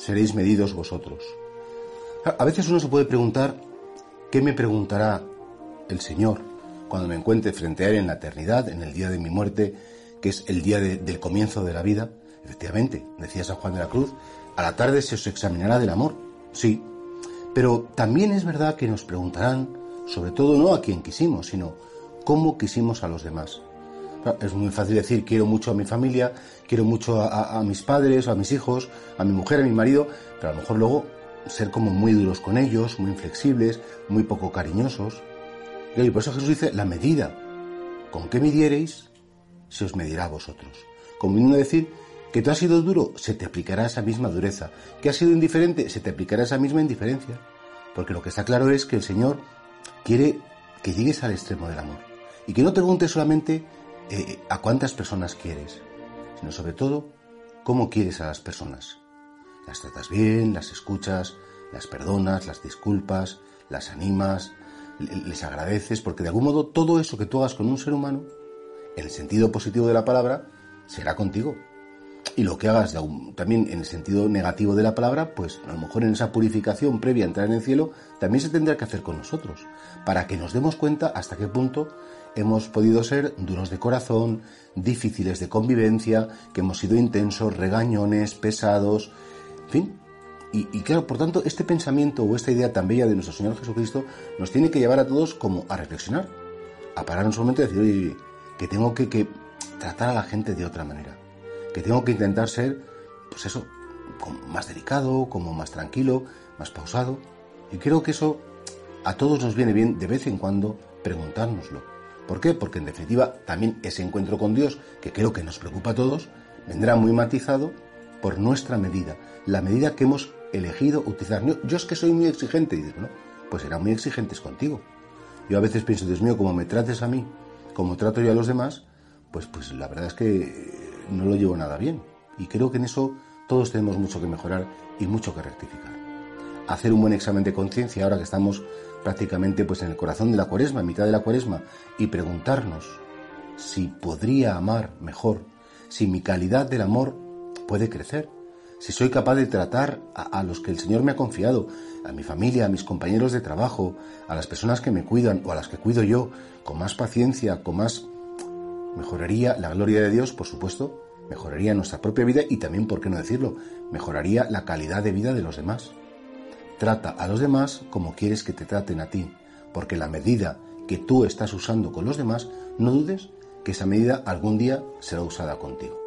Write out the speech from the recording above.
seréis medidos vosotros. A veces uno se puede preguntar, ¿qué me preguntará el Señor cuando me encuentre frente a Él en la eternidad, en el día de mi muerte, que es el día de- del comienzo de la vida? Efectivamente, decía San Juan de la Cruz, a la tarde se os examinará del amor. Sí, pero también es verdad que nos preguntarán, sobre todo no a quién quisimos, sino cómo quisimos a los demás. Claro, Es muy fácil decir quiero mucho a mi familia, quiero mucho a, mis padres, a mis hijos, a mi mujer, a mi marido, pero a lo mejor luego ser como muy duros con ellos, muy inflexibles, muy poco cariñosos. Y por eso Jesús dice la medida. ¿Con qué midiereis? Se os medirá a vosotros. Como decir que tú has sido duro, se te aplicará esa misma dureza. Que has sido indiferente, se te aplicará esa misma indiferencia. Porque lo que está claro es que el Señor quiere que llegues al extremo del amor. Y que no te preguntes solamente eh, a cuántas personas quieres, sino sobre todo cómo quieres a las personas. Las tratas bien, las escuchas, las perdonas, las disculpas, las animas, le- les agradeces, porque de algún modo todo eso que tú hagas con un ser humano, en el sentido positivo de la palabra, será contigo. Y lo que hagas también en el sentido negativo de la palabra, pues a lo mejor en esa purificación previa a entrar en el cielo, también se tendrá que hacer con nosotros, para que nos demos cuenta hasta qué punto hemos podido ser duros de corazón, difíciles de convivencia, que hemos sido intensos, regañones, pesados, en fin. Y, claro, por tanto, este pensamiento o esta idea tan bella de nuestro Señor Jesucristo nos tiene que llevar a todos como a reflexionar, a pararnos un momento y decir, oye, que tengo que, tratar a la gente de otra manera, que tengo que intentar ser, pues eso, más delicado, como más tranquilo, más pausado. Y creo que eso a todos nos viene bien de vez en cuando preguntárnoslo. ¿Por qué? Porque en definitiva también ese encuentro con Dios, que creo que nos preocupa a todos, vendrá muy matizado por nuestra medida, la medida que hemos elegido utilizar. Yo, es que soy muy exigente, y digo, no, pues serán muy exigentes contigo. Yo a veces pienso, Dios mío, como me trates a mí, como trato yo a los demás, pues, pues la verdad es que eh, no lo llevo nada bien. Y creo que en eso todos tenemos mucho que mejorar y mucho que rectificar. Hacer un buen examen de conciencia ahora que estamos prácticamente pues en el corazón de la cuaresma, en mitad de la cuaresma, y preguntarnos si podría amar mejor, si mi calidad del amor puede crecer, si soy capaz de tratar a, a los que el Señor me ha confiado, a mi familia, a mis compañeros de trabajo, a las personas que me cuidan o a las que cuido yo, con más paciencia, con más... Mejoraría la gloria de Dios, por supuesto, mejoraría nuestra propia vida y también, por qué no decirlo, mejoraría la calidad de vida de los demás. Trata a los demás como quieres que te traten a ti, porque la medida que tú estás usando con los demás, no dudes que esa medida algún día será usada contigo.